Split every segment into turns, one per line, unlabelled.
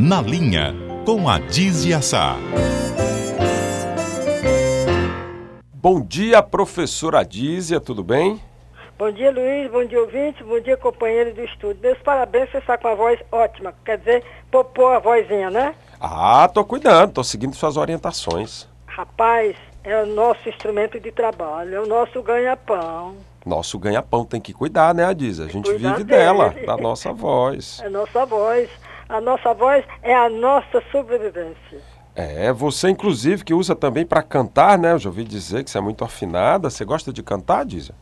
Na Linha, com a Dizia Sá.
Bom dia, professora Dízia, tudo bem?
Bom dia, Luiz. Bom dia, ouvinte. Bom dia, companheiro do estúdio. Meus parabéns, você está com a voz ótima. Quer dizer, popou a vozinha, né?
Ah, tô cuidando, tô seguindo suas orientações.
Rapaz, é o nosso instrumento de trabalho, é o nosso ganha-pão.
Nosso ganha-pão tem que cuidar, né, Dízia? A gente
Cuidar
vive
dele.
dela, da nossa voz.
É nossa voz. A nossa voz é a nossa sobrevivência.
É, você inclusive que usa também para cantar, né? Eu já ouvi dizer que você é muito afinada. Você gosta de cantar, Dízia?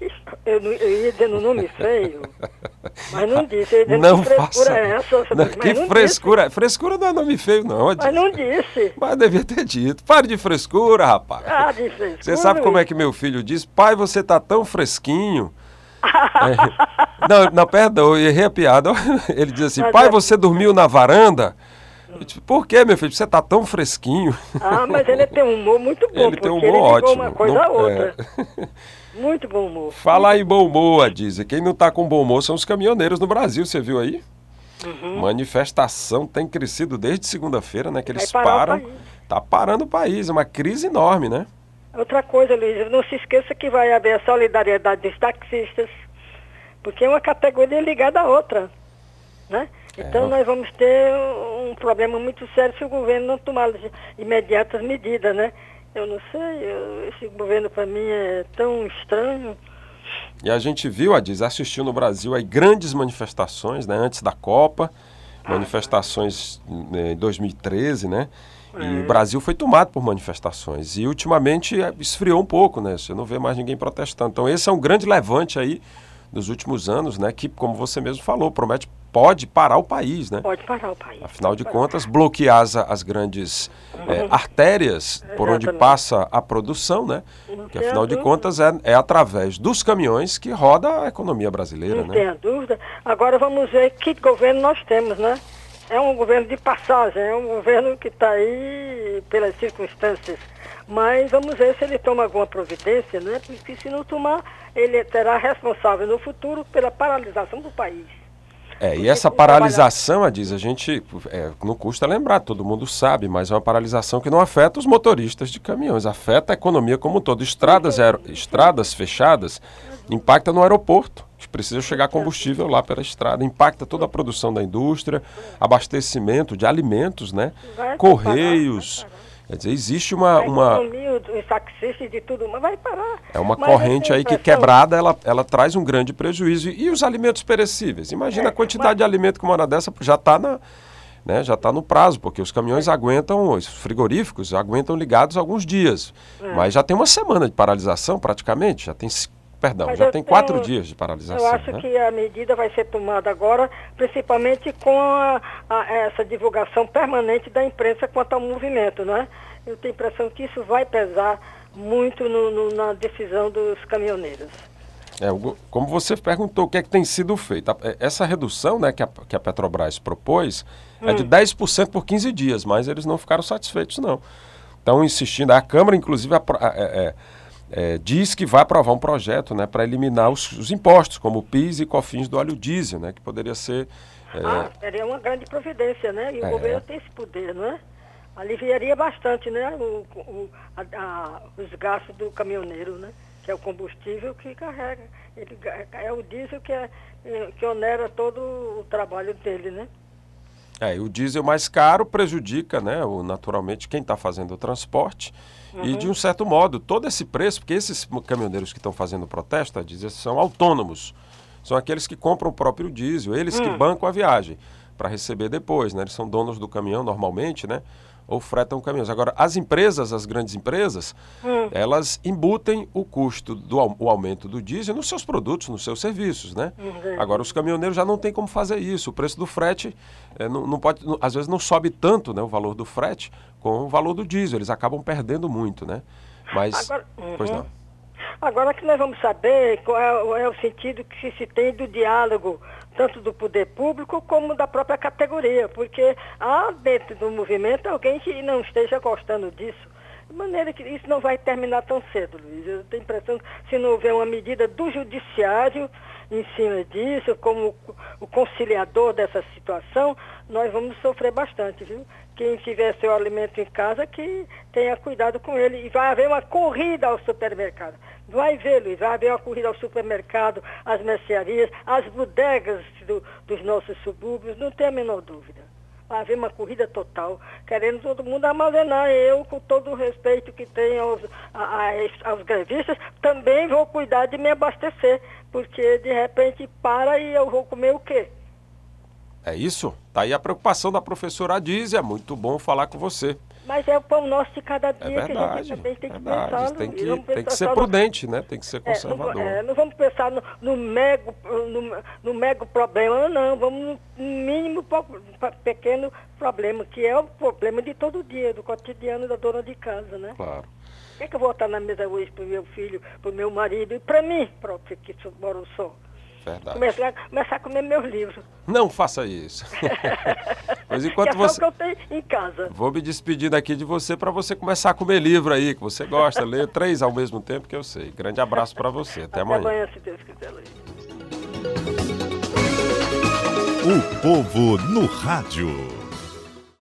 Eu, não- eu ia dizendo nome feio, mas não disse. Eu ia
Não
que frescura
faça.
é essa,
Não, que
não
frescura. Frescura não é nome feio, não,
Disse, mas não disse.
Mas devia ter dito. Pare de frescura, rapaz.
Ah, de frescura.
Você sabe como é que meu filho diz? Pai, você tá tão fresquinho. É. Não, não, perdão, eu errei a piada. Ele diz assim, pai,
é-
você dormiu na varanda? Eu disse, Por que, meu filho? Você tá tão fresquinho.
Ah, mas ele tem um humor muito bom,
Ele tem um humor ótimo.
uma coisa
Não-
outra.
é.
Muito bom humor.
Falar em bom humor, diz. Quem não tá com bom humor são os caminhoneiros no Brasil, você viu aí?
Uhum.
Manifestação tem crescido desde segunda-feira, né? Que eles param. Tá parando o país, é uma crise enorme, né?
Outra coisa, Luiz, não se esqueça que vai haver a solidariedade dos taxistas, porque é uma categoria ligada à outra, né? Então
É.
nós vamos ter um problema muito sério se o governo não tomar as imediatas medidas, né? Eu não sei, eu- esse governo para mim é tão estranho.
E a gente viu, Adiz, assistiu no Brasil aí grandes manifestações, né, antes da Copa, manifestações né, em 2013, né? E o Brasil foi tomado por manifestações. E ultimamente eh, esfriou um pouco, né? Você não vê mais ninguém protestando. Então esse é um grande levante aí dos últimos anos, né? Que, como você mesmo falou, promete, pode parar o país, né?
Pode parar o país.
Afinal de contas, bloquear as, as grandes eh, artérias por onde
Exatamente.
passa a produção, né?
Não
Que afinal de contas é, é através dos caminhões que roda a economia brasileira,
Não
né?
tenha dúvida. Agora vamos ver que governo nós temos, né? É um governo de passagem, é um governo que está aí pelas circunstâncias. Mas vamos ver se ele toma alguma providência, né? Porque se não tomar, ele terá responsável no futuro pela paralisação do país.
É, e essa
trabalhar-
paralisação, a diz, a gente, é, não custa lembrar, todo mundo sabe, mas é uma paralisação que não afeta os motoristas de caminhões, afeta a economia como um todo. Estradas, aero- estradas fechadas impacta no aeroporto, que precisa chegar combustível lá pela estrada, impacta toda a produção da indústria, abastecimento de alimentos, né? Correios. Quer dizer, existe uma, uma,
os taxistas de tudo, mas vai parar.
é uma
Mas eu
corrente aí que quebrada, ela, ela traz um grande prejuízo. E os alimentos perecíveis? Imagina
É,
a quantidade
mas-
de alimento que uma hora dessa já está na, né, já tá no prazo, porque os caminhões aguentam, os frigoríficos aguentam ligados alguns dias.
É.
Mas já tem uma semana de paralisação praticamente, já tem, perdão,
Mas
já tem quatro
tenho-
dias de paralisação.
Eu acho
né?
que a medida vai ser tomada agora, principalmente com a- a- essa divulgação permanente da imprensa quanto ao movimento, né? Eu tenho a impressão que isso vai pesar muito no- no- na decisão dos caminhoneiros.
É, como você perguntou, o que é que tem sido feito? A- é, Essa redução né, que, a, que a Petrobras propôs é
Hum.
de 10% por 15 dias, mas eles não ficaram satisfeitos, não. Estão insistindo. A Câmara, inclusive, apro- é, é, diz que vai aprovar um projeto né, para eliminar os, os impostos, como o PIS e COFINS do óleo diesel, né, que poderia ser... é,
Ah, seria uma grande providência, né? E o
É.
governo tem esse poder, não é? Aliviaria bastante, né? O, o- a- a- os gastos do caminhoneiro, né? Que é o combustível que carrega. Ele, é o diesel que, é, eh, que onera todo o trabalho dele, né?
É, o diesel mais caro prejudica, né, o, naturalmente, quem está fazendo o transporte. E, de um certo modo, todo esse preço, porque esses caminhoneiros que estão fazendo protesto, a dizer, são autônomos. São aqueles que compram o próprio diesel, eles que bancam a viagem para receber depois, né? Eles são donos do caminhão normalmente, né? Ou fretam caminhões. Agora, as empresas, as grandes empresas, elas embutem o custo do o aumento do diesel nos seus produtos, nos seus serviços, né? Agora, os caminhoneiros já não têm como fazer isso. O preço do frete, eh, não, não pode, não- às vezes não sobe tanto né, o valor do frete com o valor do diesel. Eles acabam perdendo muito, né? Mas,
Agora-
pois
Uhum.
não.
Agora que nós vamos saber qual é, o- é sentido que se tem do diálogo, tanto do poder público como da própria categoria, porque há dentro do movimento alguém que não esteja gostando disso. De maneira que isso não vai terminar tão cedo, Luiz. Eu tenho a impressão que se não houver uma medida do judiciário, em cima disso, como o conciliador dessa situação, nós vamos sofrer bastante, viu? Quem tiver seu alimento em casa, que tenha cuidado com ele. E vai haver uma corrida ao supermercado. Vai ver, Luiz, vai haver uma corrida ao supermercado, às mercearias, às bodegas do, dos nossos subúrbios, não tem a menor dúvida vai haver uma corrida total, querendo todo mundo armazenar. Eu, com todo o respeito que tenho aos, a, aos grevistas, também vou cuidar de me abastecer, porque de repente para e eu vou comer o quê?
É isso? Tá aí a preocupação da professora Adízia. Muito bom falar com você.
Mas é o pão nosso de cada dia
é verdade,
que a gente também tem que verdade. pensar.
Tem que, tem que ser prudente, né? Tem que ser conservador.
É, não, é, não vamos pensar no, no, mego, no, no mego problema, não. Vamos no mínimo pequeno problema, que é o problema de todo dia, do cotidiano da dona de casa, né?
Claro.
O que, é que eu vou estar na mesa hoje para o meu filho, para o meu marido e para mim próprio, que moro só?
Verdade.
Começar, começar a comer meus livros.
Não faça isso.
Mas enquanto que é você. que eu tenho em casa.
Vou me despedir daqui de você para você começar a comer livro aí, que você gosta, ler três ao mesmo tempo que eu sei. Grande abraço para você. Até, Até amanhã.
amanhã, se Deus quiser.
O povo no rádio.